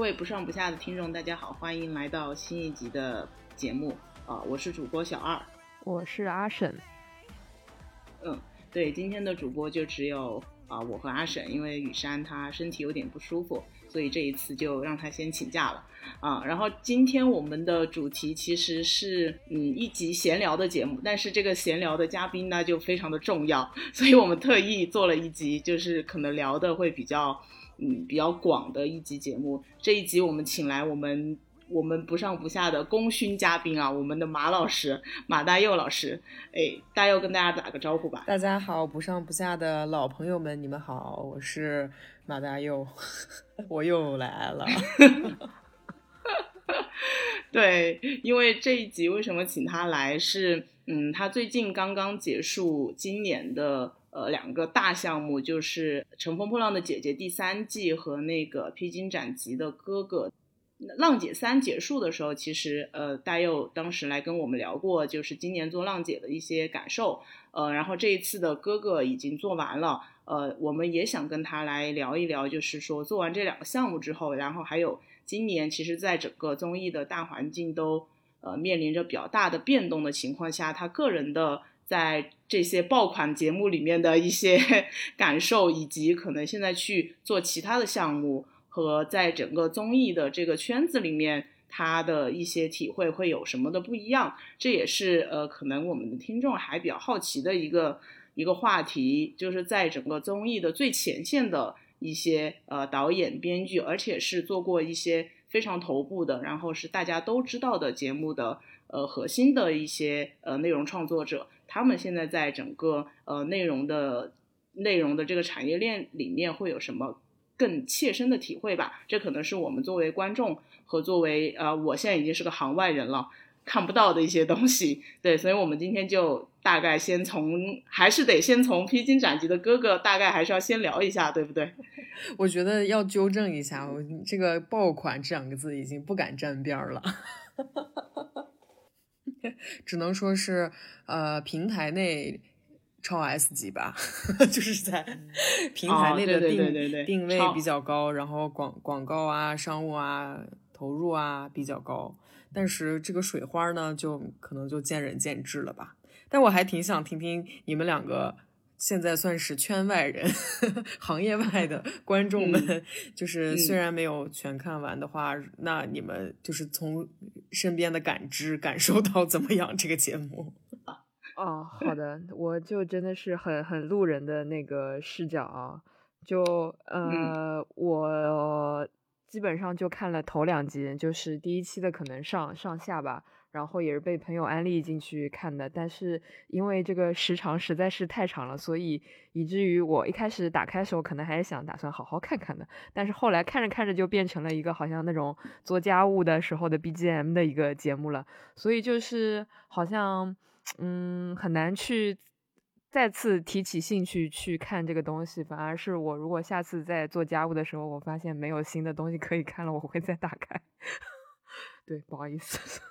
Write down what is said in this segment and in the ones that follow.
各位不上不下的听众，大家好，欢迎来到新一集的节目啊、我是主播小二。我是阿沈，嗯，对，今天的主播就只有啊、我和阿沈，因为雨山她身体有点不舒服，所以这一次就让她先请假了啊。然后今天我们的主题其实是嗯一集闲聊的节目，但是这个闲聊的嘉宾呢就非常的重要，所以我们特意做了一集，就是可能聊的会比较嗯比较广的一集节目。这一集我们请来我们。我们不上不下的功勋嘉宾啊，我们的马老师马大佑老师，哎，大佑跟大家打个招呼吧。大家好，不上不下的老朋友们，你们好，我是马大佑，我又来了。对，因为这一集为什么请他来是，嗯，他最近刚刚结束今年的呃两个大项目，就是《乘风破浪的姐姐》第三季和那个《披荆斩棘的哥哥》。浪姐三结束的时候，其实呃，大佑当时来跟我们聊过，就是今年做浪姐的一些感受，呃，然后这一次的哥哥已经做完了，呃，我们也想跟他来聊一聊，就是说做完这两个项目之后，然后还有今年其实在整个综艺的大环境都呃面临着比较大的变动的情况下，他个人的在这些爆款节目里面的一些 感受，以及可能现在去做其他的项目。和在整个综艺的这个圈子里面，他的一些体会会有什么的不一样？这也是呃，可能我们的听众还比较好奇的一个一个话题，就是在整个综艺的最前线的一些呃导演、编剧，而且是做过一些非常头部的，然后是大家都知道的节目的呃核心的一些呃内容创作者，他们现在在整个呃内容的内容的这个产业链里面会有什么？更切身的体会吧，这可能是我们作为观众和作为呃，我现在已经是个行外人了，看不到的一些东西。对，所以我们今天就大概先从，还是得先从披荆斩棘的哥哥，大概还是要先聊一下，对不对？我觉得要纠正一下，我这个“爆款”这两个字已经不敢沾边了，只能说是呃平台内。超 S 级吧，就是在平台内的定、定位比较高，然后广广告啊、商务啊投入啊比较高，但是这个水花呢，就可能就见仁见智了吧。但我还挺想听听你们两个现在算是圈外人、行业外的 观众们，嗯、就是虽然没有全看完的话，嗯、那你们就是从身边的感知感受到怎么样这个节目？哦，好的，我就真的是很很路人的那个视角啊，就呃，嗯、我基本上就看了头两集，就是第一期的可能上上下吧，然后也是被朋友安利进去看的，但是因为这个时长实在是太长了，所以以至于我一开始打开的时候可能还是想打算好好看看的，但是后来看着看着就变成了一个好像那种做家务的时候的 BGM 的一个节目了，所以就是好像。嗯，很难去再次提起兴趣去看这个东西，反而是我如果下次在做家务的时候，我发现没有新的东西可以看了，我会再打开。对，不好意思。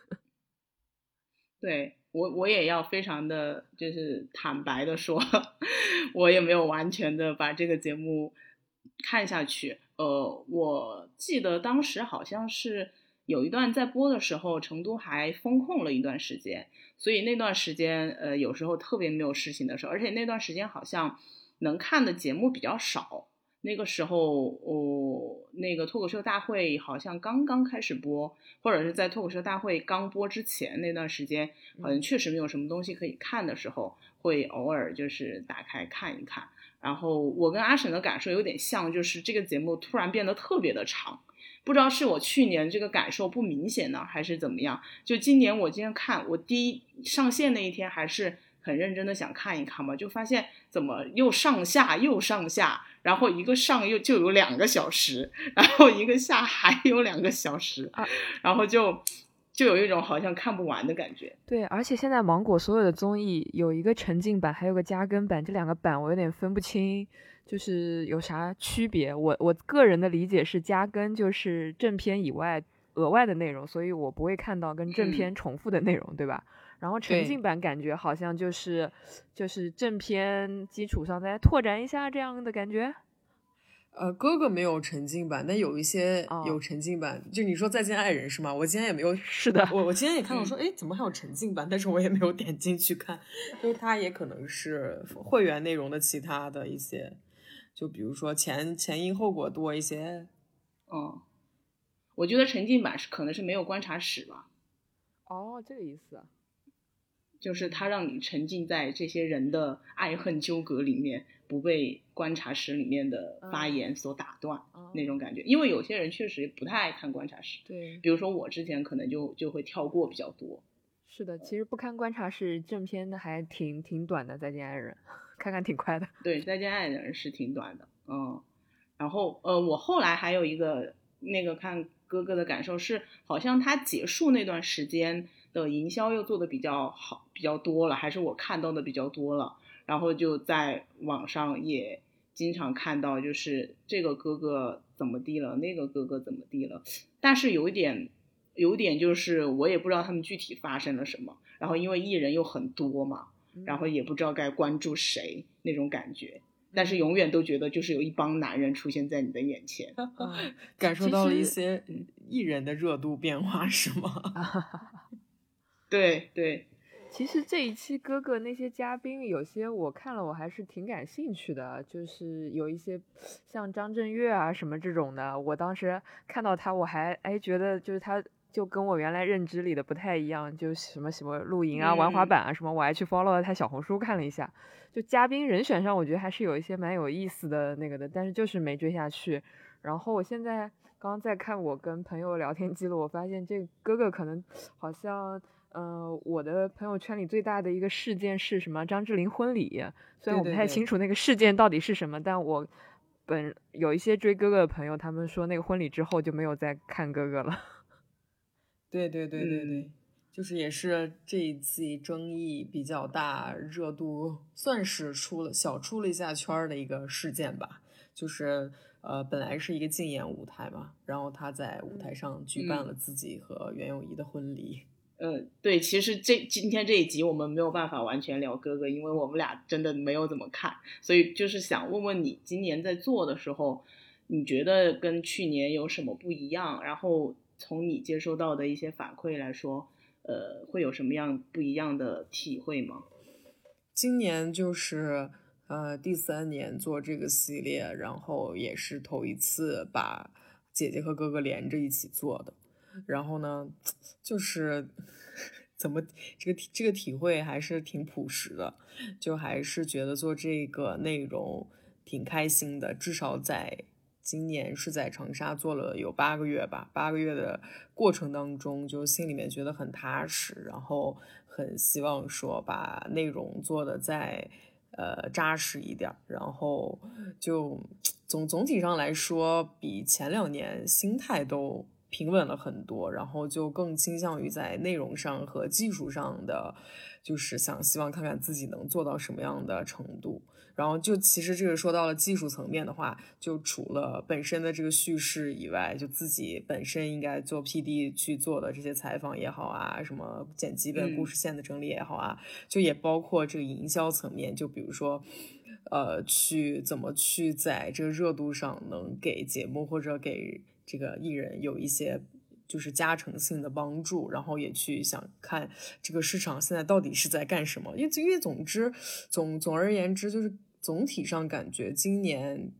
对我，我也要非常的就是坦白的说，我也没有完全的把这个节目看下去。呃，我记得当时好像是有一段在播的时候，成都还封控了一段时间。所以那段时间，呃，有时候特别没有事情的时候，而且那段时间好像能看的节目比较少。那个时候，哦，那个脱口秀大会好像刚刚开始播，或者是在脱口秀大会刚播之前那段时间，好像确实没有什么东西可以看的时候，会偶尔就是打开看一看。然后我跟阿沈的感受有点像，就是这个节目突然变得特别的长。不知道是我去年这个感受不明显呢，还是怎么样？就今年我今天看，我第一上线那一天还是很认真的想看一看嘛，就发现怎么又上下又上下，然后一个上又就有两个小时，然后一个下还有两个小时，啊然后就就有一种好像看不完的感觉。对，而且现在芒果所有的综艺有一个沉浸版，还有个加更版，这两个版我有点分不清，就是有啥区别。我我个人的理解是，加更就是正片以外额外的内容，所以我不会看到跟正嗯片重复的内容，对吧？然后沉浸版感觉好像就是就是正片基础上再拓展一下这样的感觉。呃，哥哥没有沉浸版，但有一些哦有沉浸版。就你说《再见爱人》是吗？我今天也没有，是的我我今天也看到说，哎，怎么还有沉浸版？但是我也没有点进去看，就是它也可能是会员内容的其他的一些，就比如说前前因后果多一些。嗯，我觉得沉浸版是可能是没有观察史吧，哦，这个意思啊。就是它让你沉浸在这些人的爱恨纠葛里面，不被观察室里面的发嗯言所打断、嗯那种感觉。因为有些人确实不太爱看观察室，对，比如说我之前可能就就会跳过比较多。是的，其实不看观察室正片的还挺挺短的，《再见爱人》，看看挺快的。对，再见爱人是挺短的，嗯。然后呃，我后来还有一个那个看哥哥的感受是，好像他结束那段时间的营销又做的比较好，比较多了，还是我看到的比较多了。然后就在网上也经常看到，就是这个哥哥怎么地了，那个哥哥怎么地了。但是有一点，有一点就是我也不知道他们具体发生了什么。然后因为艺人又很多嘛，然后也不知道该关注谁那种感觉。但是永远都觉得就是有一帮男人出现在你的眼前。嗯感受到了一些艺人的热度变化，是吗？对对，其实这一期哥哥那些嘉宾，有些我看了，我还是挺感兴趣的。就是有一些像张震岳啊什么这种的，我当时看到他，我还哎觉得就是他就跟我原来认知里的不太一样，就什么什么露营啊、玩滑嗯板啊什么，我还去 follow 了他小红书看了一下。就嘉宾人选上，我觉得还是有一些蛮有意思的那个的，但是就是没追下去。然后我现在刚刚在看我跟朋友聊天记录，我发现这哥哥可能好像，呃，我的朋友圈里最大的一个事件是什么？张智霖婚礼。虽然我不太清楚那个事件到底是什么，但我本有一些追哥哥的朋友，他们说那个婚礼之后就没有再看哥哥了。对对对对对，嗯就是也是这一季争议比较大、热度算是出了小出了一下圈的一个事件吧。就是呃，本来是一个竞演舞台嘛，然后他在舞台上举办嗯了自己和袁咏仪的婚礼。呃，对，其实这今天这一集我们没有办法完全聊哥哥，因为我们俩真的没有怎么看，所以就是想问问你，今年在做的时候，你觉得跟去年有什么不一样？然后从你接收到的一些反馈来说，呃，会有什么样不一样的体会吗？今年就是呃第三年做这个系列，然后也是头一次把姐姐和哥哥连着一起做的。然后呢，就是 怎么这个这个体会还是挺朴实的，就还是觉得做这个内容挺开心的，至少在。今年是在长沙做了有八个月吧，八个月的过程当中，就心里面觉得很踏实，然后很希望说把内容做的再呃扎实一点，然后就总总体上来说，比前两年心态都平稳了很多，然后就更倾向于在内容上和技术上的，就是想希望看看自己能做到什么样的程度。然后就其实这个说到了技术层面的话，就除了本身的这个叙事以外，就自己本身应该做 P D 去做的这些采访也好啊，什么剪辑本嗯故事线的整理也好啊，就也包括这个营销层面，就比如说。呃，去怎么去在这个热度上能给节目或者给这个艺人有一些就是加成性的帮助，然后也去想看这个市场现在到底是在干什么。因为因为总之总总而言之，就是总体上感觉今年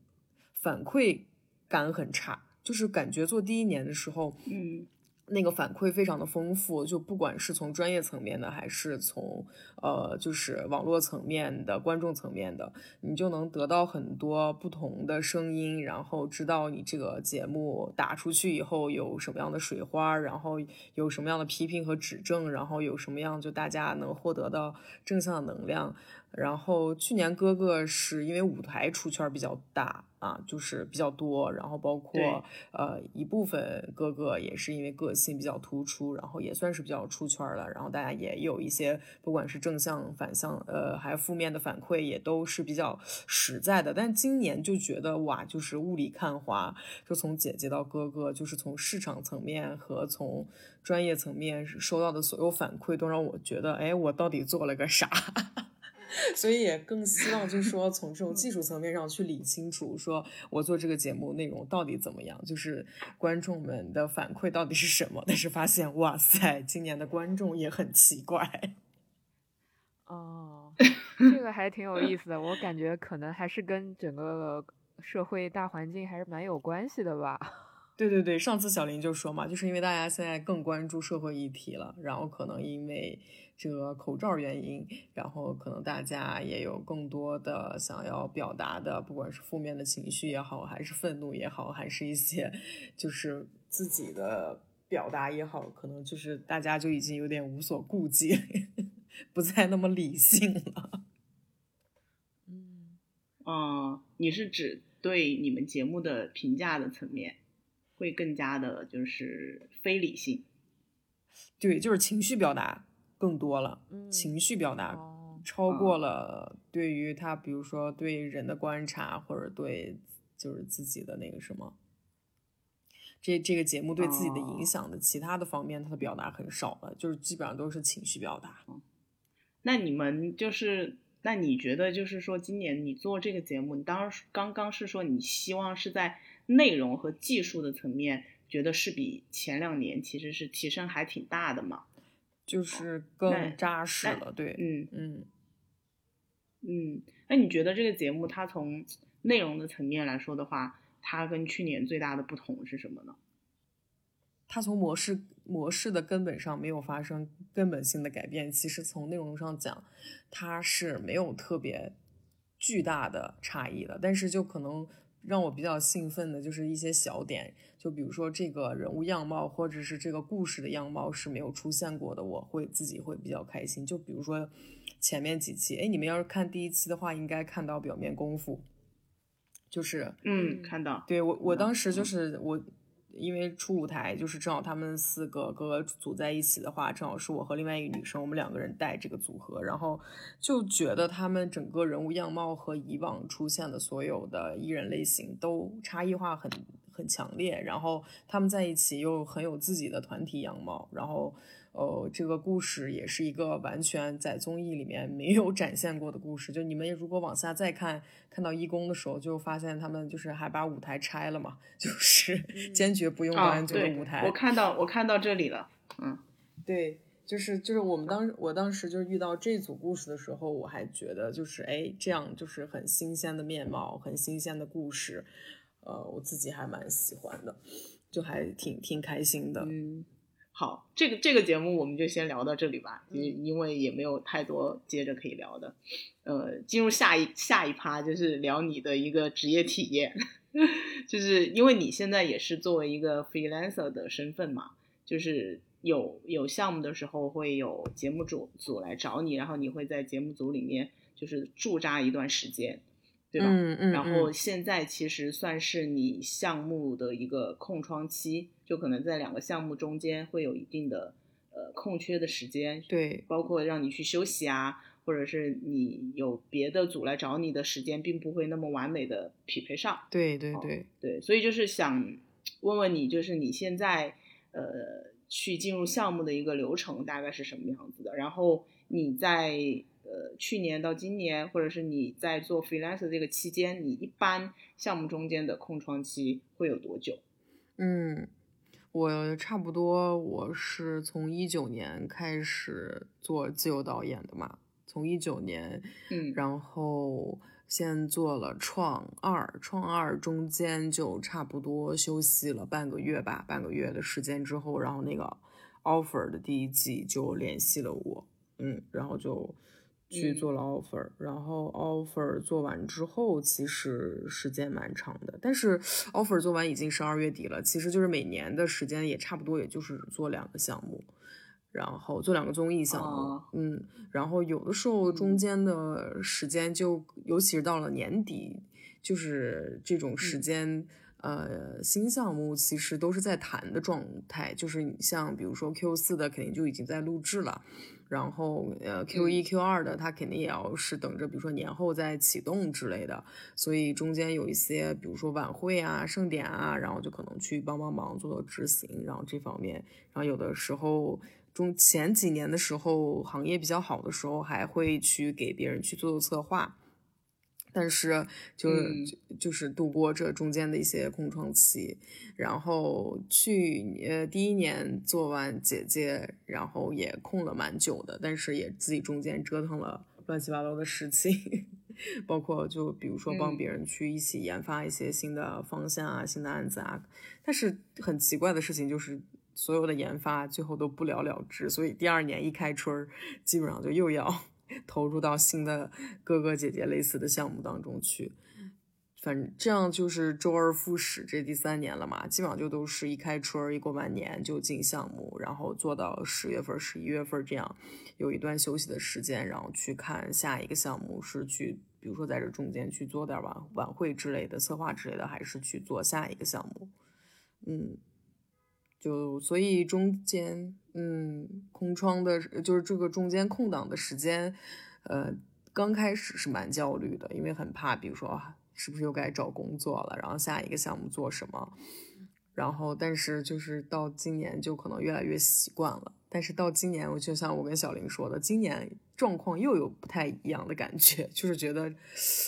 反馈感很差，就是感觉做第一年的时候，嗯那个反馈非常的丰富，就不管是从专业层面的，还是从呃就是网络层面的、观众层面的，你就能得到很多不同的声音，然后知道你这个节目打出去以后有什么样的水花，然后有什么样的批评和指正，然后有什么样就大家能获得到正向能量。然后去年哥哥是因为舞台出圈比较大啊，就是比较多，然后包括呃一部分哥哥也是因为个性比较突出，然后也算是比较出圈了。然后大家也有一些不管是正向反向，呃还有负面的反馈，也都是比较实在的。但今年就觉得哇，就是雾里看花，就从姐姐到哥哥，就是从市场层面和从专业层面收到的所有反馈，都让我觉得，哎，我到底做了个啥？所以也更希望，就是说从这种技术层面上去理清楚，说我做这个节目内容到底怎么样，就是观众们的反馈到底是什么。但是发现，哇塞，今年的观众也很奇怪。哦，这个还挺有意思的，我感觉可能还是跟整个社会大环境还是蛮有关系的吧。对对对，上次小林就说嘛，就是因为大家现在更关注社会议题了，然后可能因为。这个口罩原因，然后可能大家也有更多的想要表达的，不管是负面的情绪也好，还是愤怒也好，还是一些就是自己的表达也好，可能就是大家就已经有点无所顾忌，不再那么理性了。嗯，啊，你是指对你们节目的评价的层面，会更加的就是非理性？对，就是情绪表达。更多了，情绪表达超过了对于他，比如说对人的观察，或者对就是自己的那个什么，这这个节目对自己的影响的其他的方面，他的表达很少了，就是基本上都是情绪表达。那你们就是，那你觉得就是说，今年你做这个节目，你当时刚刚是说你希望是在内容和技术的层面，觉得是比前两年其实是提升还挺大的嘛？就是更扎实了，对，嗯嗯嗯。那你觉得这个节目它从内容的层面来说的话，它跟去年最大的不同是什么呢？它从模式模式的根本上没有发生根本性的改变。其实从内容上讲，它是没有特别巨大的差异的。但是就可能让我比较兴奋的就是一些小点。就比如说这个人物样貌，或者是这个故事的样貌是没有出现过的，我会自己会比较开心。就比如说前面几期，哎，你们要是看第一期的话，应该看到表面功夫，就是嗯，看到。对我，我当时就是我，因为初舞台就是正好他们四个哥哥组在一起的话，正好是我和另外一个女生，我们两个人带这个组合，然后就觉得他们整个人物样貌和以往出现的所有的艺人类型都差异化很。很强烈，然后他们在一起又很有自己的团体样貌，然后，呃，这个故事也是一个完全在综艺里面没有展现过的故事。就你们如果往下再看，看到义工的时候，就发现他们就是还把舞台拆了嘛，就是坚决不用端这个舞台。我看到我看到这里了，嗯，对，就是就是我们当我当时就是遇到这组故事的时候，我还觉得就是哎，这样就是很新鲜的面貌，很新鲜的故事。呃，我自己还蛮喜欢的，就还挺挺开心的。嗯，好，这个这个节目我们就先聊到这里吧，因因为也没有太多接着可以聊的。呃，进入下一下一趴就是聊你的一个职业体验，就是因为你现在也是作为一个 freelancer 的身份嘛，就是有有项目的时候会有节目组组来找你，然后你会在节目组里面就是驻扎一段时间。对吧？嗯嗯。然后现在其实算是你项目的一个空窗期，就可能在两个项目中间会有一定的呃空缺的时间。对。包括让你去休息啊，或者是你有别的组来找你的时间，并不会那么完美的匹配上。对对对对，所以就是想问问你，就是你现在呃去进入项目的一个流程大概是什么样子的？然后你在。呃，去年到今年，或者是你在做 freelance 这个期间，你一般项目中间的空窗期会有多久？嗯，我差不多，我是从一九年开始做自由导演的嘛，从一九年，嗯，然后先做了创二，创二中间就差不多休息了半个月吧，半个月的时间之后，然后那个 offer 的第一季就联系了我，嗯，然后就去做了 offer，、然后 offer 做完之后，其实时间蛮长的，但是 offer 做完已经十二月底了，其实就是每年的时间也差不多，也就是做两个项目。然后做两个综艺项目，哦。嗯，然后有的时候中间的时间就，尤其是到了年底，就是这种时间，呃，新项目其实都是在谈的状态，就是你像比如说 Q 四的肯定就已经在录制了，然后呃 Q 一、Q 二的它肯定也要是等着，比如说年后再启动之类的，所以中间有一些比如说晚会啊、盛典啊，然后就可能去帮帮忙做做执行，然后这方面，然后有的时候。中前几年的时候，行业比较好的时候，还会去给别人去做做策划，但是就、嗯。就就是度过这中间的一些空窗期，然后去呃第一年做完姐姐，然后也空了蛮久的，但是也自己中间折腾了乱七八糟的事情，包括就比如说帮嗯。别人去一起研发一些新的方向啊、新的案子啊，但是很奇怪的事情就是。所有的研发最后都不了了之，所以第二年一开春儿，基本上就又要投入到新的哥哥姐姐类似的项目当中去。反正这样就是周而复始，这第三年了嘛，基本上就都是一开春儿一过完年就进项目，然后做到十月份、十一月份这样，有一段休息的时间，然后去看下一个项目是去，比如说在这中间去做点晚晚会之类的策划之类的，还是去做下一个项目，嗯。就所以中间，嗯，空窗的，就是这个中间空档的时间，呃，刚开始是蛮焦虑的，因为很怕，比如说是不是又该找工作了，然后下一个项目做什么，然后但是就是到今年就可能越来越习惯了，但是到今年，我就像我跟小林说的，今年状况又有不太一样的感觉，就是觉得，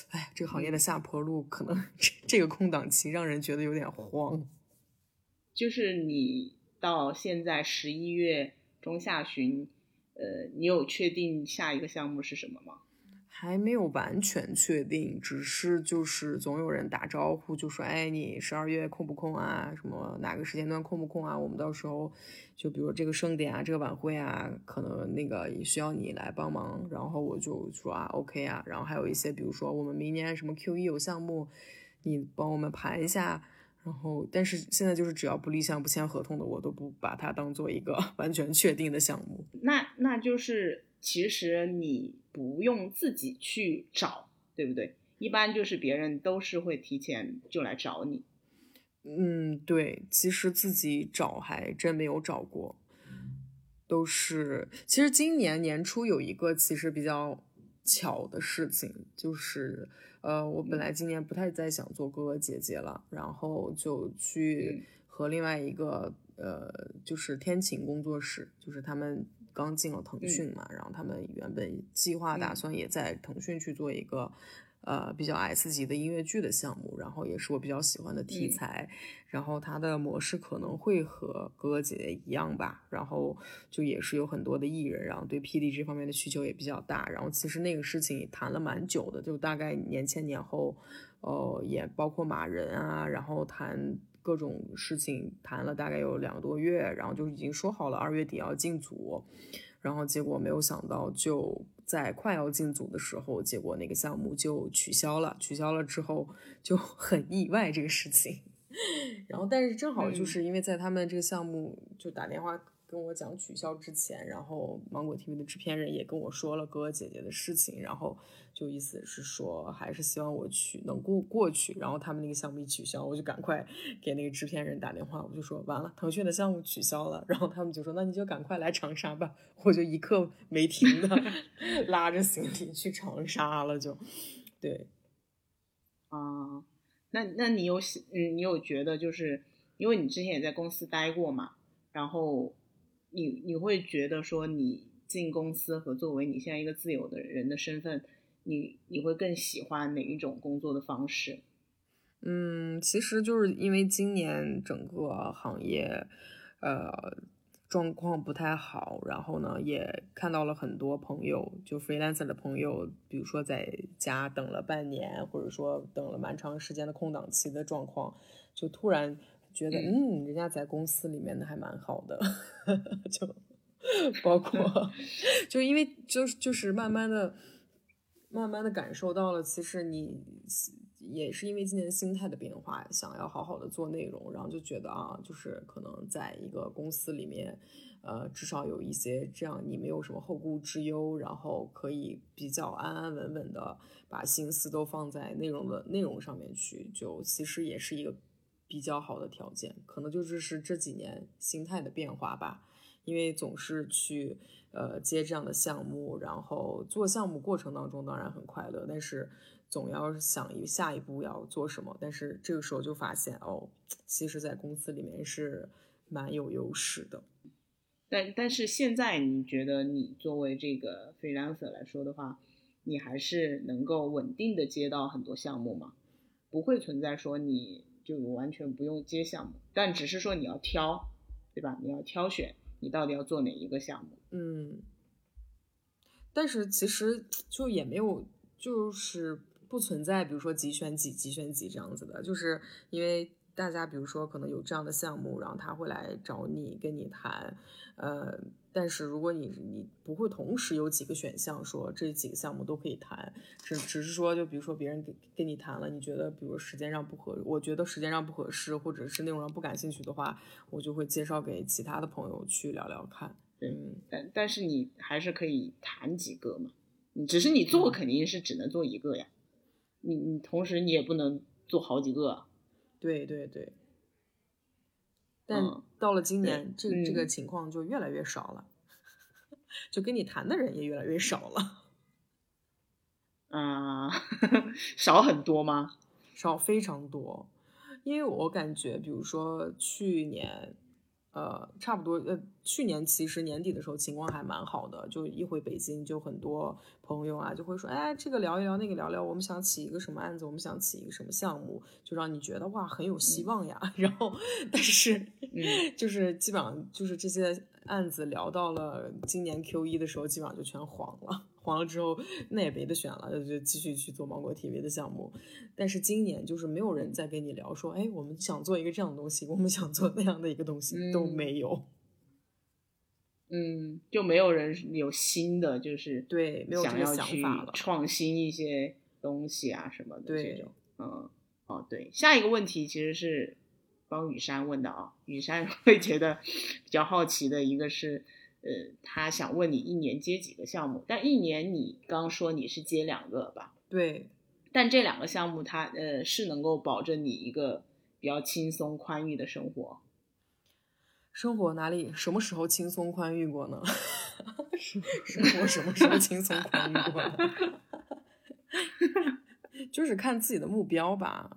哎，这个行业的下坡路可能这 这个空档期让人觉得有点慌。就是你到现在十一月中下旬，呃，你有确定下一个项目是什么吗？还没有完全确定，只是就是总有人打招呼，就说：“哎，你十二月空不空啊？什么哪个时间段空不空啊？我们到时候就比如这个盛典啊，这个晚会啊，可能那个也需要你来帮忙。”然后我就说：“啊，OK 啊。”然后还有一些，比如说我们明年什么 Q 一有项目，你帮我们盘一下。然后，但是现在就是只要不立项、不签合同的，我都不把它当做一个 完全确定的项目。那那就是其实你不用自己去找，对不对？一般就是别人都是会提前就来找你。嗯，对，其实自己找还真没有找过，都是。其实今年年初有一个其实比较巧的事情，就是呃，我本来今年不太再想做哥哥姐姐了，然后就去。和另外一个呃，就是天晴工作室，就是他们刚进了腾讯嘛，然后他们原本计划打算也在腾讯去做一个。呃，比较 S 级的音乐剧的项目，然后也是我比较喜欢的题材，然后它的模式可能会和哥哥姐姐一样吧，然后就也是有很多的艺人，然后对 PD 这方面的需求也比较大，然后其实那个事情也谈了蛮久的，就大概年前年后，呃，也包括马人啊，然后谈各种事情谈了大概有两个多月，然后就已经说好了二月底要进组，然后结果没有想到就。在快要进组的时候，结果那个项目就取消了。取消了之后就很意外这个事情。然后，但是正好就是因为在他们这个项目就打电话跟我讲取消之前，然后芒果 TV 的制片人也跟我说了哥哥姐姐的事情，然后就意思是说还是希望我去能过过去。然后他们那个项目一取消，我就赶快给那个制片人打电话，我就说完了，腾讯的项目取消了。然后他们就说那你就赶快来长沙吧。我就一刻没停的 拉着行李去长沙了，就对啊。那那你有嗯，你有觉得就是因为你之前也在公司待过嘛，然后你你会觉得说你进公司和作为你现在一个自由的人的身份，你你会更喜欢哪一种工作的方式？嗯，其实就是因为今年整个行业，呃，状况不太好，然后呢，也看到了很多朋友，就 freelancer 的朋友，比如说在家等了半年，或者说等了蛮长时间的空档期的状况，就突然觉得，嗯，人家在公司里面的还蛮好的，就包括 就因为就是就是慢慢的。慢慢的感受到了，其实你也是因为今年心态的变化，想要好好的做内容，然后就觉得啊，就是可能在一个公司里面，呃，至少有一些这样，你没有什么后顾之忧，然后可以比较安安稳稳的把心思都放在内容的内容上面去，就其实也是一个比较好的条件，可能就是是这几年心态的变化吧，因为总是去。呃，接这样的项目，然后做项目过程当中当然很快乐，但是总要想一下一步要做什么。但是这个时候就发现，哦，其实，在公司里面是蛮有优势的。但但是现在你觉得，你作为这个 freelancer 来说的话，你还是能够稳定的接到很多项目吗？不会存在说你就完全不用接项目，但只是说你要挑，对吧？你要挑选。你到底要做哪一个项目？嗯，但是其实就也没有，就是不存在，比如说几选几、几选几这样子的，就是因为大家比如说可能有这样的项目，然后他会来找你跟你谈，呃。但是如果你你不会同时有几个选项，说这几个项目都可以谈，只只是说就比如说别人跟跟你谈了，你觉得比如时间上不合，我觉得时间上不合适，或者是内容上不感兴趣的话，我就会介绍给其他的朋友去聊聊看。嗯，但但是你还是可以谈几个嘛，你只是你做肯定是只能做一个呀，你你同时你也不能做好几个。对对对。但到了今年，这这个情况就越来越少了，就跟你谈的人也越来越少了。啊，少很多吗？少非常多，因为我感觉，比如说去年。呃，差不多。呃，去年其实年底的时候情况还蛮好的，就一回北京，就很多朋友啊就会说，哎，这个聊一聊，那个聊聊，我们想起一个什么案子，我们想起一个什么项目，就让你觉得哇很有希望呀。然后，但是，嗯，就是基本上就是这些案子聊到了今年 Q 一的时候，基本上就全黄了。黄了之后，那也没得选了，就继续去做芒果 TV 的项目。但是今年就是没有人再跟你聊说，哎，我们想做一个这样的东西，我们想做那样的一个东西都没有。嗯，就没有人有新的，就是对，没有想要去创新一些东西啊什么的这种。嗯，哦，对，下一个问题其实是帮雨山问的啊，雨山 会觉得比较好奇的一个是。呃，他想问你一年接几个项目？但一年你刚说你是接两个吧？对。但这两个项目，它呃是能够保证你一个比较轻松宽裕的生活。生活哪里什么时候轻松宽裕过呢？生活什么时候轻松宽裕过呢？就是看自己的目标吧。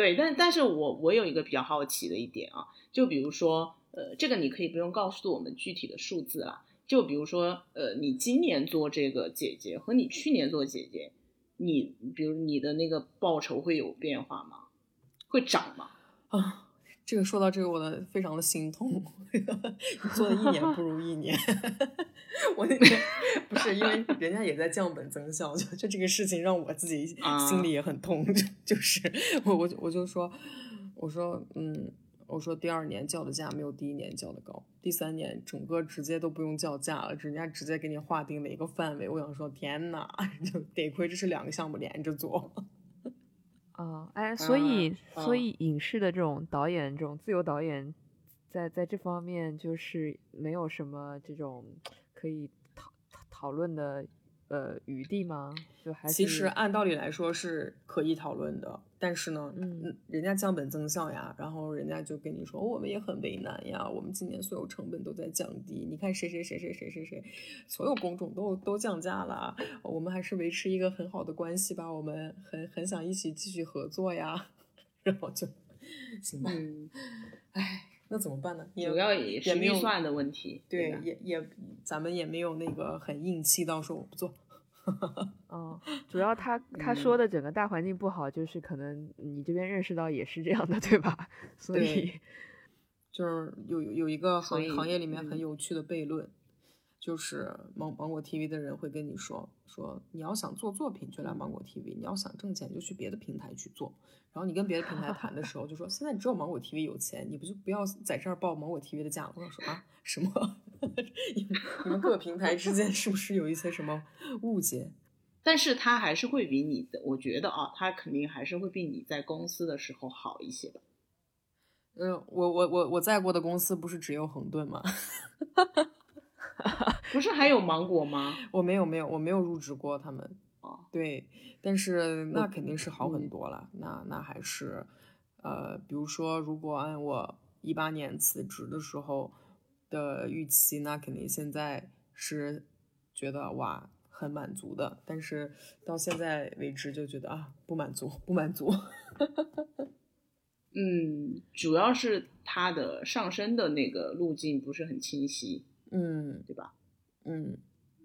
对，但但是我我有一个比较好奇的一点啊，就比如说。呃，这个你可以不用告诉我们具体的数字了。就比如说，呃，你今年做这个姐姐和你去年做姐姐，你比如你的那个报酬会有变化吗？会涨吗？啊，这个说到这个，我的非常的心痛。做的一年不如一年。我那天不是因为人家也在降本增效，就就这个事情让我自己心里也很痛。就是我我我就说，我说嗯。我说第二年叫的价没有第一年叫的高，第三年整个直接都不用叫价了，人家直接给你划定了一个范围。我想说天呐，就得亏这是两个项目连着做。啊，哎，所以所以影视的这种导演，这种自由导演，在在这方面就是没有什么这种可以讨讨论的。呃，余地吗？就还其实按道理来说是可以讨论的，但是呢，嗯，人家降本增效呀，然后人家就跟你说，我们也很为难呀，我们今年所有成本都在降低，你看谁谁谁谁谁谁谁，所有工种都都降价了，我们还是维持一个很好的关系吧，我们很很想一起继续合作呀，然后就行吧，哎。那怎么办呢？主要也是预算的问题。对，也也，咱们也没有那个很硬气到时候我不做。嗯，主要他他说的整个大环境不好，就是可能你这边认识到也是这样的，对吧？所以，就是有有一个行行业里面很嗯有趣的悖论，就是芒芒果 TV 的人会跟你说说，你要想做作品就来芒果 TV，你要想挣钱就去别的平台去做。然后你跟别的平台谈的时候，就说现在只有芒果 TV 有钱，你不就不要在这儿报芒果 TV 的价？我想说啊，什么？你们你们各个平台之间是不是有一些什么误解？但是他还是会比你的，我觉得啊，他肯定还是会比你在公司的时候好一些吧。嗯，我我我我在过的公司不是只有恒顿吗？不是还有芒果吗？我没有没有我没有入职过他们。哦，对，但是那肯定是好很嗯多了。那那还是，呃，比如说，如果按我一八年辞职的时候的预期，那肯定现在是觉得哇很满足的。但是到现在为止就觉得啊不满足，不满足。嗯，主要是它的上升的那个路径不是很清晰，嗯对吧？嗯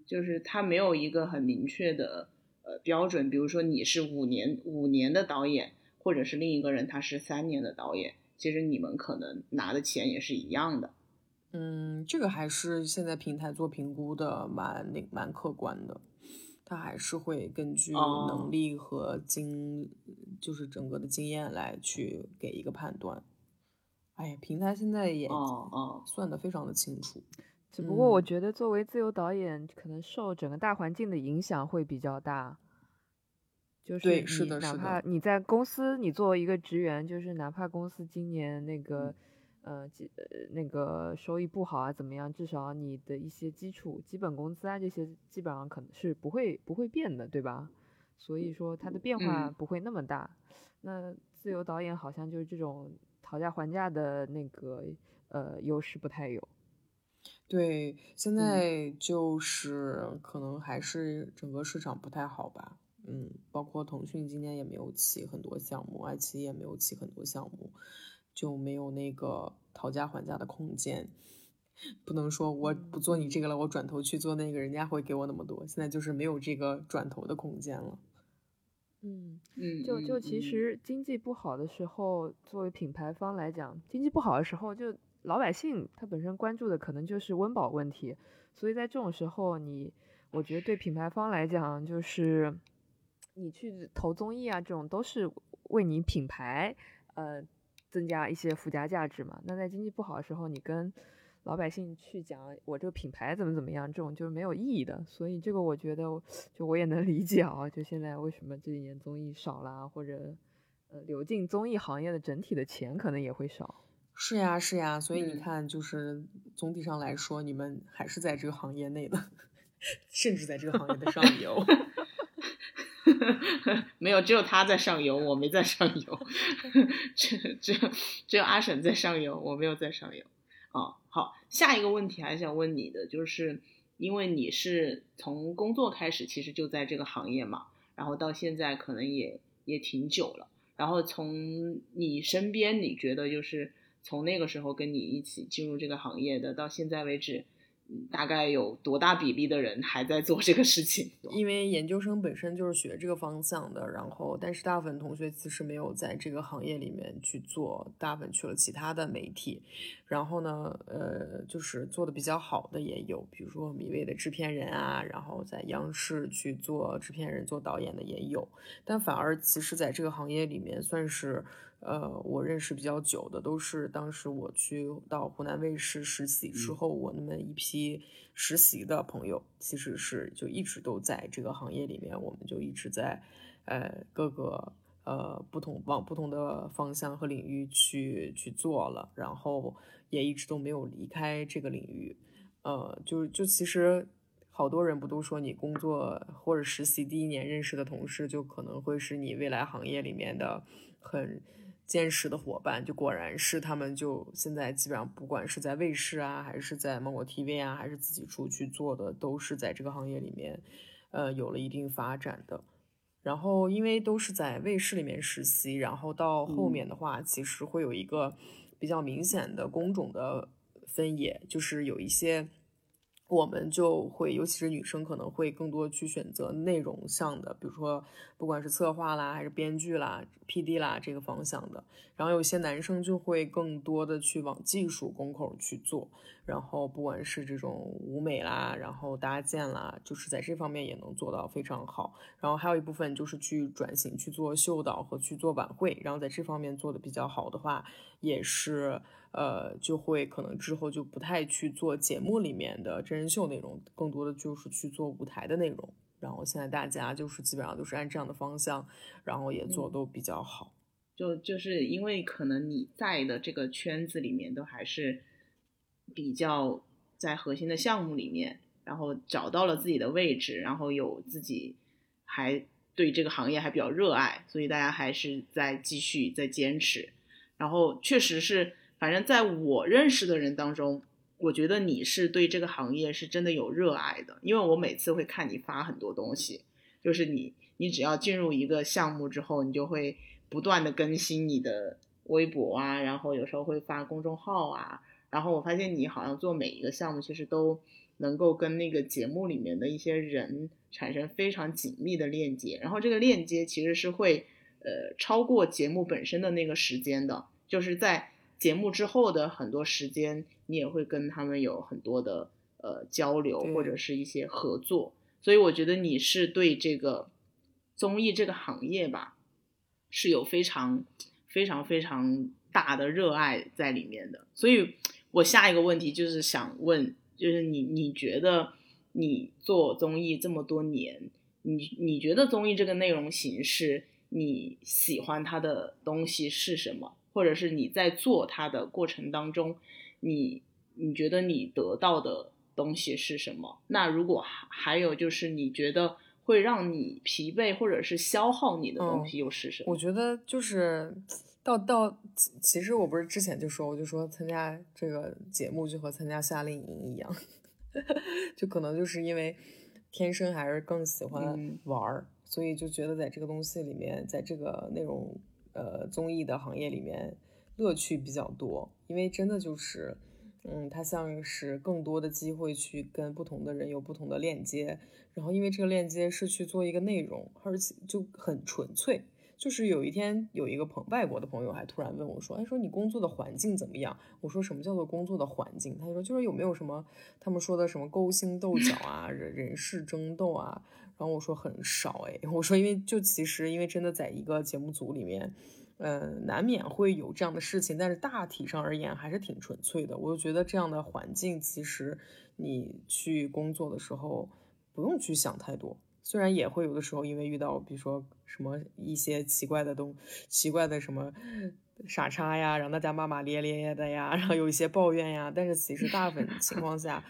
就是他没有一个很明确的呃标准，比如说你是五年五年的导演，或者是另一个人他是三年的导演，其实你们可能拿的钱也是一样的。嗯，这个还是现在平台做评估的蛮那蛮客观的。他还是会根据哦能力和经，就是整个的经验来去给一个判断。哎呀，平台现在也哦哦，算得非常的清楚。只不过我嗯觉得作为自由导演，可能受整个大环境的影响会比较大。就是是你哪怕你在公司，你作为一个职员，就是哪怕公司今年那个，呃，那个收益不好啊，怎么样，至少你的一些基础基本工资啊这些，基本上可能是不会不会变的，对吧？所以说它的变化嗯不会那么大。那自由导演好像就是这种讨价还价的那个呃优势不太有。对，现在就是可能还是整个市场不太好吧。嗯，包括腾讯今年也没有起很多项目，爱奇艺也没有起很多项目，就没有那个讨价还价的空间。不能说我不做你这个了，我转头去做那个，人家会给我那么多。现在就是没有这个转头的空间了。嗯。嗯，就就其实经济不好的时候，作为品牌方来讲，经济不好的时候，就老百姓他本身关注的可能就是温饱问题，所以在这种时候你，我觉得对品牌方来讲，就是你去投综艺啊，这种都是为你品牌呃增加一些附加价值嘛。那在经济不好的时候，你跟老百姓去讲我这个品牌怎么怎么样，这种就是没有意义的。所以这个我觉得，就我也能理解啊。就现在为什么这几年综艺少啦，或者呃流进综艺行业的整体的钱可能也会少。是呀，是呀，所以你嗯看，就是总体上来说，你们还是在这个行业内的，甚至在这个行业的上游。没有，只有他在上游，我没在上游。只只有只有阿婶在上游，我没有在上游。哦，好，下一个问题还想问你的，就是因为你是从工作开始，其实就在这个行业嘛，然后到现在可能也也挺久了。然后从你身边，你觉得就是从那个时候跟你一起进入这个行业的，到现在为止，嗯大概有多大比例的人还在做这个事情？因为研究生本身就是学这个方向的，然后但是大部分同学其实没有在这个行业里面去做，大部分去了其他的媒体，然后呢，呃，就是做的比较好的也有，比如说米未的制片人啊，然后在央视去做制片人、做导演的也有，但反而其实在这个行业里面算是。呃，我认识比较久的都是当时我去到湖南卫视实习之后，我那么一批实习的朋友，其实是就一直都在这个行业里面，我们就一直在呃各个呃不同往不同的方向和领域去去做了，然后也一直都没有离开这个领域。呃，就就其实好多人不都说你工作或者实习第一年认识的同事，就可能会是你未来行业里面的很。坚实的伙伴，就果然是他们，就现在基本上不管是在卫视啊，还是在芒果 TV 啊，还是自己出去做的，都是在这个行业里面，呃，有了一定发展的。然后因为都是在卫视里面实习，然后到后面的话，其实会有一个比较明显的工种的分野，就是有一些我们就会，尤其是女生，可能会更多去选择内容向的，比如说不管是策划啦，还是编剧啦、PD 啦这个方向的。然后有些男生就会更多的去往技术工口去做，然后不管是这种舞美啦，然后搭建啦，就是在这方面也能做到非常好。然后还有一部分就是去转型去做秀导和去做晚会，然后在这方面做的比较好的话，也是。呃，就会可能之后就不太去做节目里面的真人秀内容，更多的就是去做舞台的内容。然后现在大家就是基本上都是按这样的方向，然后也做都比较好。就就是因为可能你在的这个圈子里面都还是比较在核心的项目里面，然后找到了自己的位置，然后有自己还对这个行业还比较热爱，所以大家还是在继续在坚持。然后确实是。反正在我认识的人当中，我觉得你是对这个行业是真的有热爱的，因为我每次会看你发很多东西，就是你你只要进入一个项目之后，你就会不断的更新你的微博啊，然后有时候会发公众号啊，然后我发现你好像做每一个项目，其实都能够跟那个节目里面的一些人产生非常紧密的链接，然后这个链接其实是会呃超过节目本身的那个时间的，就是在。节目之后的很多时间，你也会跟他们有很多的呃交流或者是一些合作，所以我觉得你是对这个综艺这个行业吧，是有非常非常非常大的热爱在里面的。所以我下一个问题就是想问，就是你你觉得你做综艺这么多年，你你觉得综艺这个内容形式，你喜欢它的东西是什么？或者是你在做它的过程当中，你你觉得你得到的东西是什么？那如果还还有就是你觉得会让你疲惫或者是消耗你的东西又是什么？我觉得就是到到其实我不是之前就说我就说参加这个节目就和参加夏令营一样，就可能就是因为天生还是更喜欢玩儿，所以就觉得在这个东西里面，在这个内容。呃，综艺的行业里面乐趣比较多，因为真的就是，嗯，它像是更多的机会去跟不同的人有不同的链接，然后因为这个链接是去做一个内容，而且就很纯粹。就是有一天有一个朋外国的朋友还突然问我说：“哎，说你工作的环境怎么样？”我说：“什么叫做工作的环境？”他就说：“就是有没有什么他们说的什么勾心斗角啊，人人事争斗啊。”然后我说：“很少哎。”我说：“因为就其实因为真的在一个节目组里面，嗯，难免会有这样的事情，但是大体上而言还是挺纯粹的。我就觉得这样的环境，其实你去工作的时候不用去想太多。”虽然也会有的时候，因为遇到比如说什么一些奇怪的东、奇怪的什么傻叉呀，让大家骂骂咧咧的呀，然后有一些抱怨呀，但是其实大部分情况 下，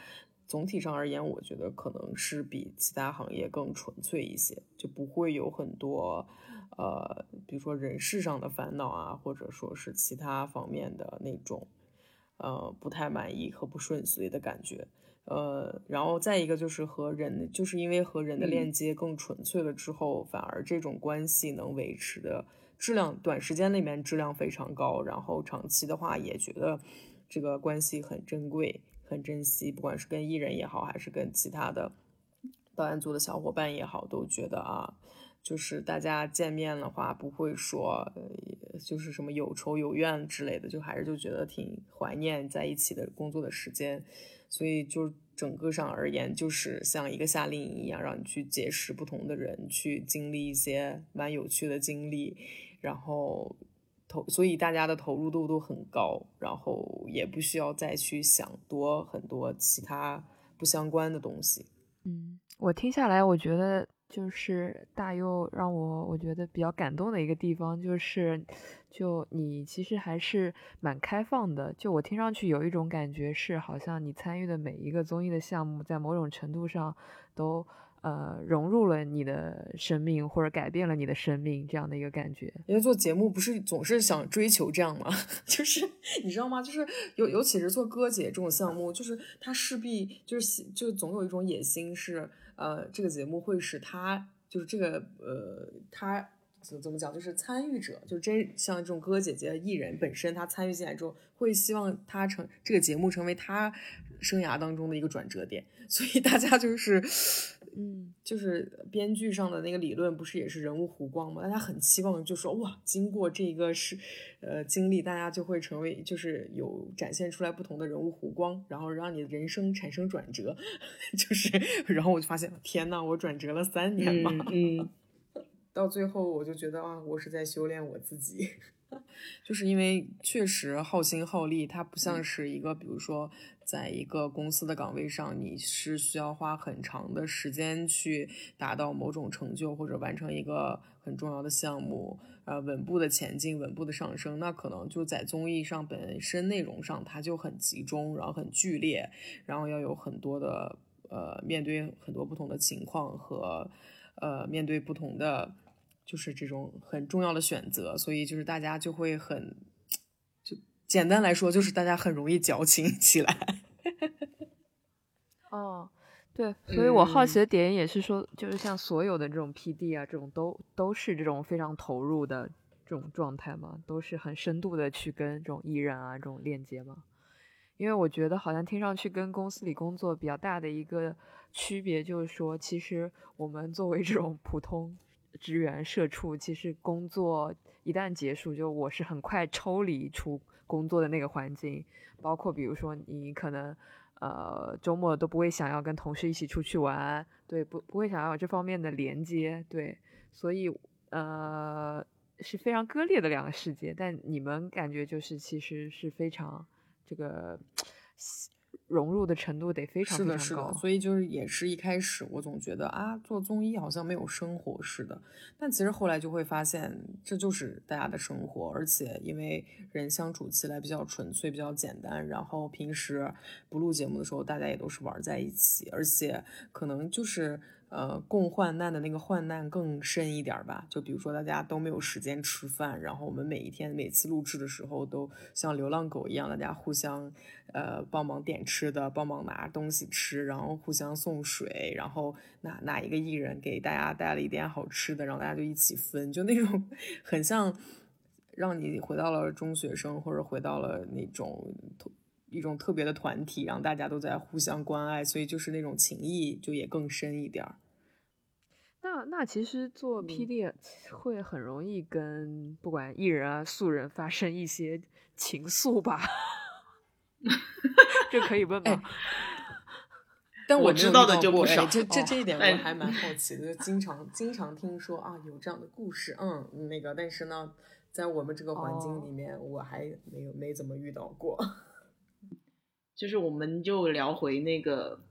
总体上而言，我觉得可能是比其他行业更纯粹一些，就不会有很多呃，比如说人事上的烦恼啊，或者说是其他方面的那种呃不太满意和不顺遂的感觉。呃，然后再一个就是和人，就是因为和人的链接更纯粹了之后，反而这种关系能维持的质量，短时间里面质量非常高，然后长期的话也觉得这个关系很珍贵、很珍惜，不管是跟艺人也好，还是跟其他的导演组的小伙伴也好，都觉得啊，就是大家见面的话不会说，就是什么有仇有怨之类的，就还是就觉得挺怀念在一起的工作的时间。所以，就整个上而言，就是像一个夏令营一样，让你去结识不同的人，去经历一些蛮有趣的经历，然后投，所以大家的投入度都很高，然后也不需要再去想多很多其他不相关的东西。嗯，我听下来，我觉得。就是大佑让我我觉得比较感动的一个地方，就是，就你其实还是蛮开放的。就我听上去有一种感觉是，好像你参与的每一个综艺的项目，在某种程度上都呃融入了你的生命，或者改变了你的生命这样的一个感觉。因为做节目不是总是想追求这样吗？就是你知道吗？就是尤尤其是做歌姐这种项目，就是它势必就是就总有一种野心是。呃，这个节目会使他就是这个呃，他怎么怎么讲，就是参与者，就真像这种哥哥姐姐艺人本身，他参与进来之后，会希望他成这个节目成为他生涯当中的一个转折点，所以大家就是。嗯，就是编剧上的那个理论，不是也是人物弧光吗？大家很期望，就说哇，经过这个是，呃，经历，大家就会成为，就是有展现出来不同的人物弧光，然后让你的人生产生转折，就是，然后我就发现，天呐，我转折了三年嘛，嗯，到最后我就觉得啊，我是在修炼我自己。就是因为确实耗心耗力，它不像是一个，比如说，在一个公司的岗位上，你是需要花很长的时间去达到某种成就或者完成一个很重要的项目，呃，稳步的前进，稳步的上升。那可能就在综艺上本身内容上，它就很集中，然后很剧烈，然后要有很多的呃，面对很多不同的情况和呃，面对不同的。就是这种很重要的选择，所以就是大家就会很，简单来说，就是大家很容易矫情 起来。哦，对，所以我好奇的点也是说，就是像所有的这种 P D 啊，这种都都是这种非常投入的这种状态嘛？都是很深度的去跟这种艺人啊这种链接嘛？因为我觉得好像听上去跟公司里工作比较大的一个区别，就是说，其实我们作为这种普通。职员社畜其实工作一旦结束，就我是很快抽离出工作的那个环境，包括比如说你可能呃周末都不会想要跟同事一起出去玩，对，不不会想要这方面的连接，对，所以呃是非常割裂的两个世界。但你们感觉就是其实是非常这个。融入的程度得非常是的，是的，所以就是也是一开始我总觉得啊，做综艺好像没有生活似的，但其实后来就会发现这就是大家的生活，而且因为人相处起来比较纯粹、比较简单，然后平时不录节目的时候，大家也都是玩在一起，而且可能就是。呃，共患难的那个患难更深一点吧。就比如说，大家都没有时间吃饭，然后我们每一天每次录制的时候，都像流浪狗一样，大家互相呃帮忙点吃的，帮忙拿东西吃，然后互相送水，然后哪哪一个艺人给大家带了一点好吃的，然后大家就一起分，就那种很像让你回到了中学生，或者回到了那种。一种特别的团体，然后大家都在互相关爱，所以就是那种情谊就也更深一点儿。那那其实做 P D 会很容易跟不管艺人啊素人发生一些情愫吧？这可以问吗？但我知道的就不少。这这这一点 我还蛮好奇的，就经常经常听说啊有这样的故事，嗯，那个但是呢，在我们这个环境里面，我还没有没怎么遇到过。就是我们就聊回那个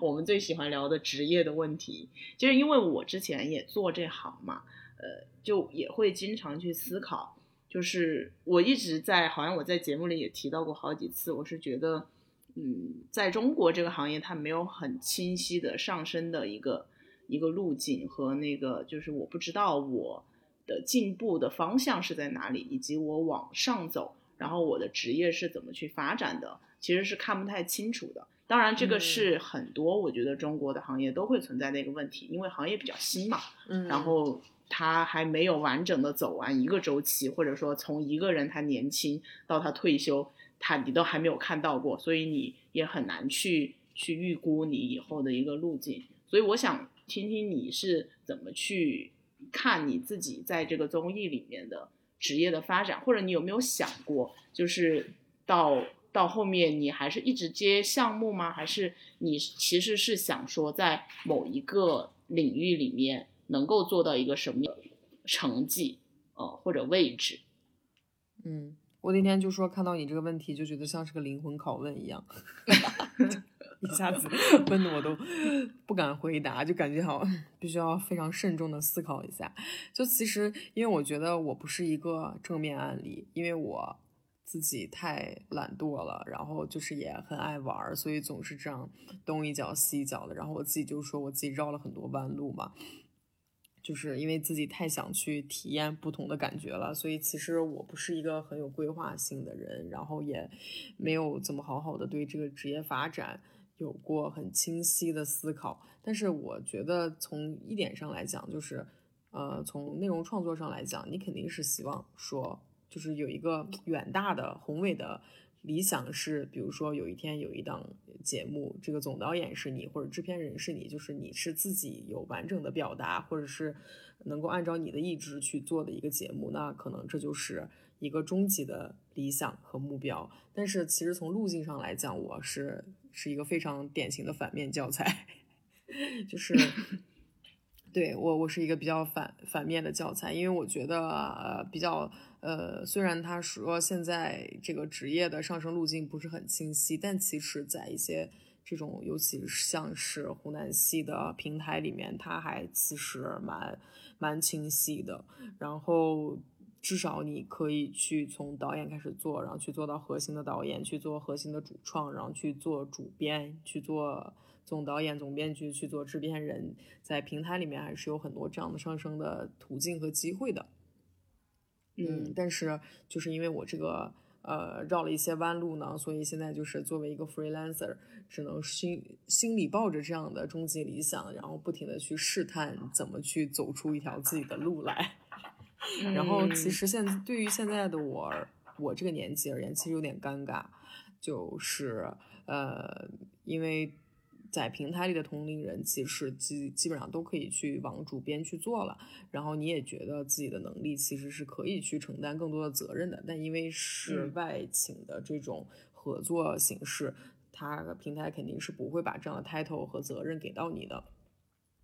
我们最喜欢聊的职业的问题，就是因为我之前也做这行嘛，呃，就也会经常去思考，就是我一直在，好像我在节目里也提到过好几次，我是觉得，嗯，在中国这个行业它没有很清晰的上升的一个一个路径和那个，就是我不知道我的进步的方向是在哪里，以及我往上走，然后我的职业是怎么去发展的。其实是看不太清楚的。当然，这个是很多我觉得中国的行业都会存在的一个问题，因为行业比较新嘛，嗯，然后他还没有完整的走完一个周期，或者说从一个人他年轻到他退休，他你都还没有看到过，所以你也很难去去预估你以后的一个路径。所以我想听听你是怎么去看你自己在这个综艺里面的职业的发展，或者你有没有想过，就是到。到后面你还是一直接项目吗？还是你其实是想说在某一个领域里面能够做到一个什么成绩，呃或者位置？嗯，我那天就说看到你这个问题就觉得像是个灵魂拷问一样，一下子 问的我都不敢回答，就感觉好必须要非常慎重的思考一下。就其实因为我觉得我不是一个正面案例，因为我。自己太懒惰了，然后就是也很爱玩，所以总是这样东一脚西一脚的。然后我自己就说我自己绕了很多弯路嘛，就是因为自己太想去体验不同的感觉了。所以其实我不是一个很有规划性的人，然后也没有怎么好好的对这个职业发展有过很清晰的思考。但是我觉得从一点上来讲，就是呃，从内容创作上来讲，你肯定是希望说，就是有一个远大的、宏伟的理想，是比如说有一天有一档节目，这个总导演是你，或者制片人是你，就是你是自己有完整的表达，或者是能够按照你的意志去做的一个节目，那可能这就是一个终极的理想和目标。但是其实从路径上来讲，我是是一个非常典型的反面教材，就是。对我，我是一个比较反反面的教材，因为我觉得呃比较呃，虽然他说现在这个职业的上升路径不是很清晰，但其实在一些这种，尤其是像是湖南系的平台里面，它还其实蛮蛮清晰的。然后至少你可以去从导演开始做，然后去做到核心的导演，去做核心的主创，然后去做主编，去做。总导演、总编剧去做制片人，在平台里面还是有很多这样的上升的途径和机会的。嗯，但是就是因为我这个呃绕了一些弯路呢，所以现在就是作为一个 freelancer，只能心心里抱着这样的终极理想，然后不停的去试探怎么去走出一条自己的路来。然后其实现对于现在的我，我这个年纪而言，其实有点尴尬，就是呃因为。在平台里的同龄人，其实基基本上都可以去往主编去做了，然后你也觉得自己的能力其实是可以去承担更多的责任的，但因为是外请的这种合作形式，它平台肯定是不会把这样的 title 和责任给到你的，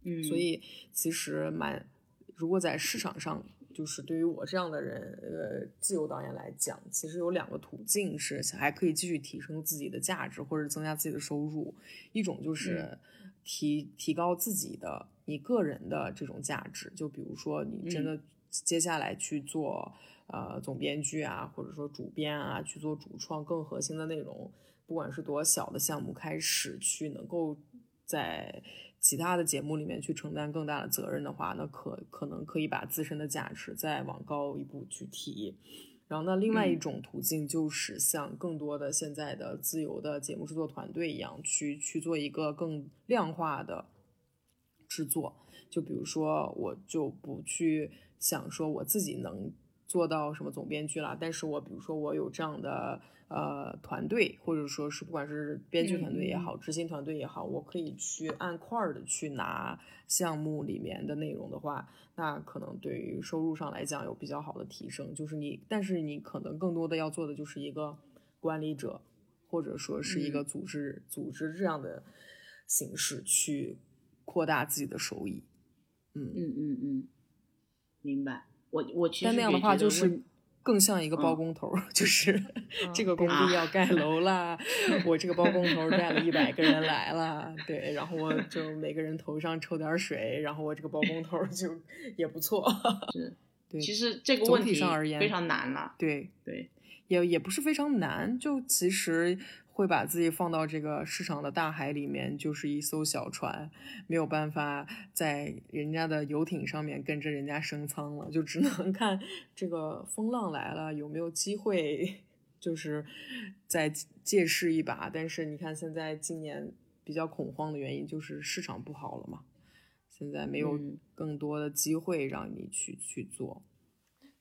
嗯，所以其实蛮，如果在市场上。就是对于我这样的人，呃，自由导演来讲，其实有两个途径是还可以继续提升自己的价值或者增加自己的收入。一种就是提提高自己的你个人的这种价值，就比如说你真的接下来去做呃总编剧啊，或者说主编啊，去做主创更核心的内容，不管是多小的项目开始去能够在。其他的节目里面去承担更大的责任的话，那可可能可以把自身的价值再往高一步去提。然后，那另外一种途径就是像更多的现在的自由的节目制作团队一样，去去做一个更量化的制作。就比如说，我就不去想说我自己能做到什么总编剧了，但是我比如说我有这样的。呃，团队或者说是不管是编剧团队也好，执行团队也好，我可以去按块儿的去拿项目里面的内容的话，那可能对于收入上来讲有比较好的提升。就是你，但是你可能更多的要做的就是一个管理者，或者说是一个组织组织这样的形式去扩大自己的收益。嗯嗯嗯嗯，明白。我我其实但那样的话就是。更像一个包工头，就是这个工地要盖 楼啦，我这个包工头带了一百个人来了，对，然后我就每个人头上抽点水，然后我这个包工头就也不错。是，对，其实这个问题上而言非常难了。对对，也也不是非常难，就其实。会把自己放到这个市场的大海里面，就是一艘小船，没有办法在人家的游艇上面跟着人家升舱了，就只能 看这个风浪来了有没有机会，就是再借势一把。但是你看现在今年比较恐慌的原因就是市场不好了嘛，现在没有更多的机会让你去去做。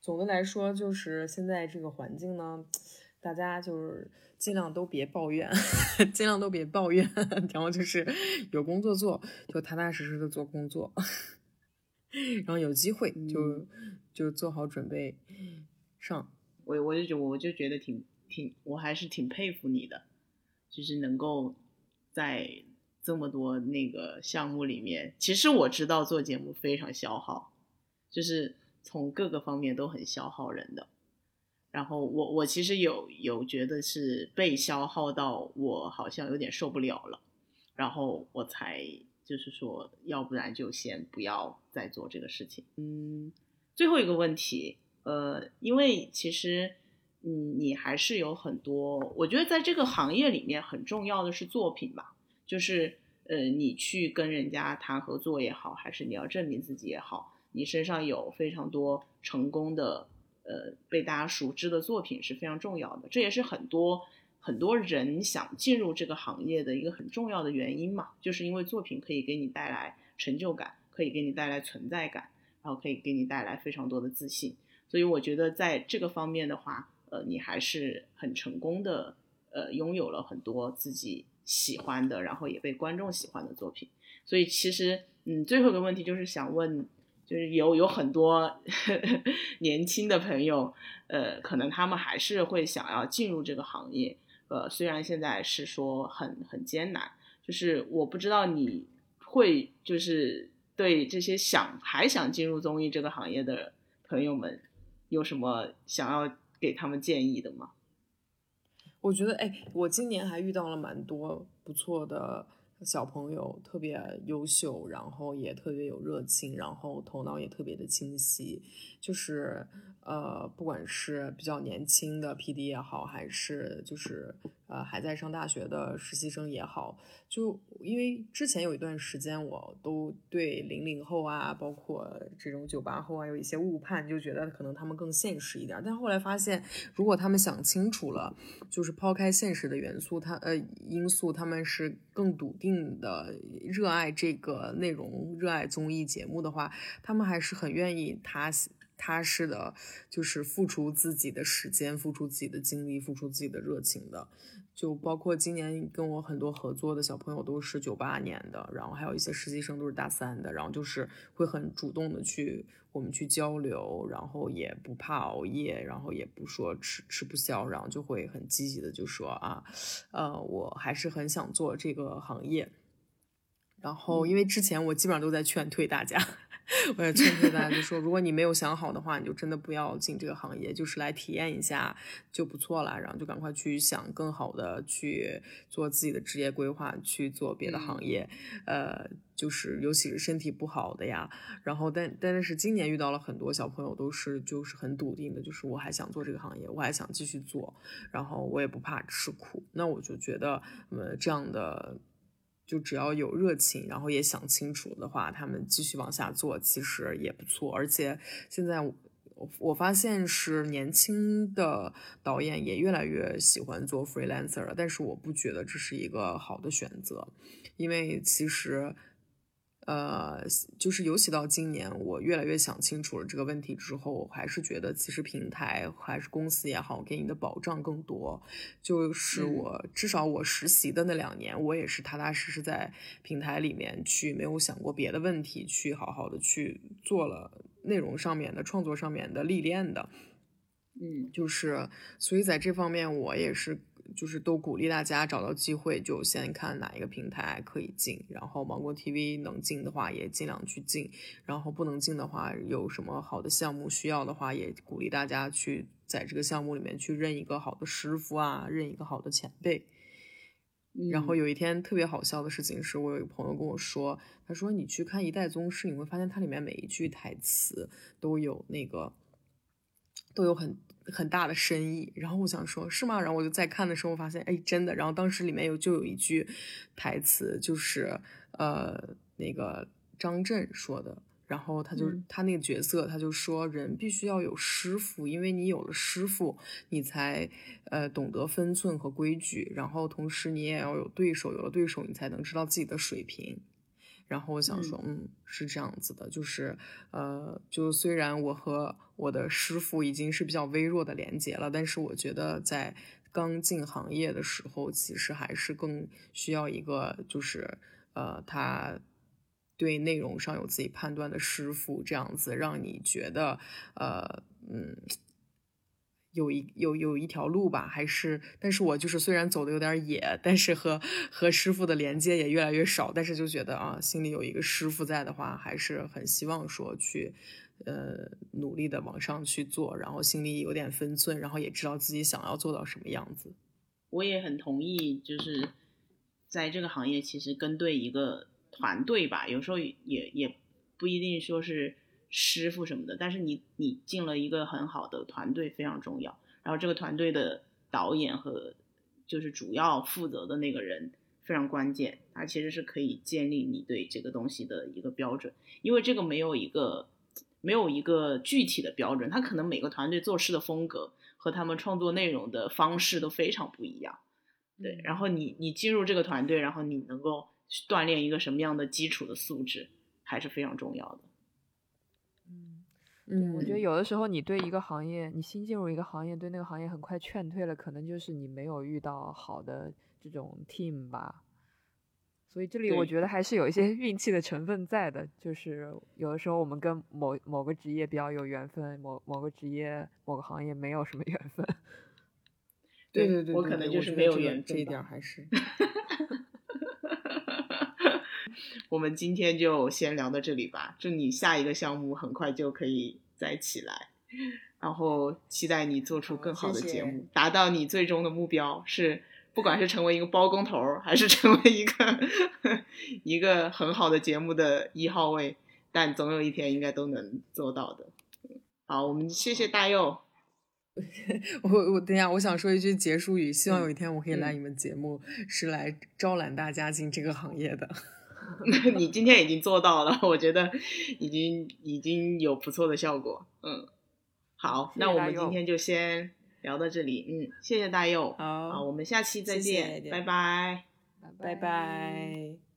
总的来说，就是现在这个环境呢，大家就是。尽量都别抱怨，尽量都别抱怨，然后就是有工作做，就踏踏实实的做工作，然后有机会就就做好准备上。我我就觉我就觉得挺挺，我还是挺佩服你的，就是能够在这么多那个项目里面，其实我知道做节目非常消耗，就是从各个方面都很消耗人的。然后我我其实有有觉得是被消耗到我好像有点受不了了，然后我才就是说，要不然就先不要再做这个事情。嗯，最后一个问题，呃，因为其实嗯，你还是有很多，我觉得在这个行业里面很重要的是作品吧，就是呃，你去跟人家谈合作也好，还是你要证明自己也好，你身上有非常多成功的。呃，被大家熟知的作品是非常重要的，这也是很多很多人想进入这个行业的一个很重要的原因嘛，就是因为作品可以给你带来成就感，可以给你带来存在感，然后可以给你带来非常多的自信。所以我觉得在这个方面的话，呃，你还是很成功的，呃，拥有了很多自己喜欢的，然后也被观众喜欢的作品。所以其实，嗯，最后一个问题就是想问，就是有有很多 年轻的朋友，呃，可能他们还是会想要进入这个行业，呃，虽然现在是说很很艰难，就是我不知道你会就是对这些想还想进入综艺这个行业的朋友们有什么想要给他们建议的吗？我觉得，哎，我今年还遇到了蛮多不错的。小朋友特别优秀，然后也特别有热情，然后头脑也特别的清晰，就是呃，不管是比较年轻的 PD 也好，还是就是呃还在上大学的实习生也好，就因为之前有一段时间，我都对零零后啊，包括这种九八后啊有一些误判，就觉得可能他们更现实一点，但后来发现，如果他们想清楚了，就是抛开现实的元素，他呃因素，他们是更笃定。的热爱这个内容，热爱综艺节目的话，他们还是很愿意踏踏实的，就是付出自己的时间，付出自己的精力，付出自己的热情的。就包括今年跟我很多合作的小朋友都是九八年的，然后还有一些实习生都是大三的，然后就是会很主动的去我们去交流，然后也不怕熬夜，然后也不说吃吃不消，然后就会很积极的就说啊，呃，我还是很想做这个行业。然后因为之前我基本上都在劝退大家。我也劝退大家，就说如果你没有想好的话，你就真的不要进这个行业，就是来体验一下就不错了。然后就赶快去想更好的去做自己的职业规划，去做别的行业。呃，就是尤其是身体不好的呀。然后但但是今年遇到了很多小朋友，都是就是很笃定的，就是我还想做这个行业，我还想继续做，然后我也不怕吃苦。那我就觉得，呃，这样的。就只要有热情，然后也想清楚的话，他们继续往下做，其实也不错。而且现在我我发现是年轻的导演也越来越喜欢做 freelancer 了，但是我不觉得这是一个好的选择，因为其实。呃，就是尤其到今年，我越来越想清楚了这个问题之后，我还是觉得其实平台还是公司也好，给你的保障更多。就是我至少我实习的那两年，我也是踏踏实实在平台里面去，没有想过别的问题，去好好的去做了内容上面的创作上面的历练的。嗯，就是所以在这方面，我也是。就是都鼓励大家找到机会就先看哪一个平台可以进，然后芒果 TV 能进的话也尽量去进，然后不能进的话有什么好的项目需要的话，也鼓励大家去在这个项目里面去认一个好的师傅啊，认一个好的前辈。然后有一天特别好笑的事情是我有一个朋友跟我说，他说你去看《一代宗师》，你会发现它里面每一句台词都有那个都有很。很大的深意，然后我想说，是吗？然后我就在看的时候发现，哎，真的。然后当时里面有就有一句台词，就是呃，那个张震说的。然后他就他那个角色，他就说，人必须要有师傅，因为你有了师傅，你才呃懂得分寸和规矩。然后同时你也要有对手，有了对手，你才能知道自己的水平。然后我想说，嗯，是这样子的，就是，呃，就虽然我和我的师傅已经是比较微弱的连接了，但是我觉得在刚进行业的时候，其实还是更需要一个，就是，呃，他对内容上有自己判断的师傅，这样子让你觉得，呃，嗯。有一有有一条路吧，还是，但是我就是虽然走的有点野，但是和和师傅的连接也越来越少，但是就觉得啊，心里有一个师傅在的话，还是很希望说去，呃，努力的往上去做，然后心里有点分寸，然后也知道自己想要做到什么样子。我也很同意，就是在这个行业，其实跟对一个团队吧，有时候也也不一定说是。师傅什么的，但是你你进了一个很好的团队非常重要。然后这个团队的导演和就是主要负责的那个人非常关键，他其实是可以建立你对这个东西的一个标准，因为这个没有一个没有一个具体的标准，他可能每个团队做事的风格和他们创作内容的方式都非常不一样。对，然后你你进入这个团队，然后你能够锻炼一个什么样的基础的素质，还是非常重要的。嗯，嗯，我觉得有的时候你对一个行业，你新进入一个行业，对那个行业很快劝退了，可能就是你没有遇到好的这种 team 吧。所以这里我觉得还是有一些 运气的成分在的，就是有的时候我们跟某某个职业比较有缘分，某某个职业某个行业没有什么 缘分。对对对，我可能就是没有对我觉得这一缘分吧点还是我们今天就先聊到这里吧，祝你下一个项目很快就可以再起来，然后期待你做出更好的谢谢节目，达到你最终的目标是。不管是成为一个包工头儿，还是成为一个 一个很好的节目的一号位，但总有一天应该都能做到的。嗯好，我们谢谢大佑。我我等一下，我想说一句结束语，希望有一天我可以来嗯你们节目，是来招揽大家进这个行业的。你今天已经做到了，我觉得已经已经有不错的效果。嗯，好，谢谢那我们今天就先聊到这里。嗯，谢谢大佑。好好，我们下期再谢谢见，拜拜。拜拜。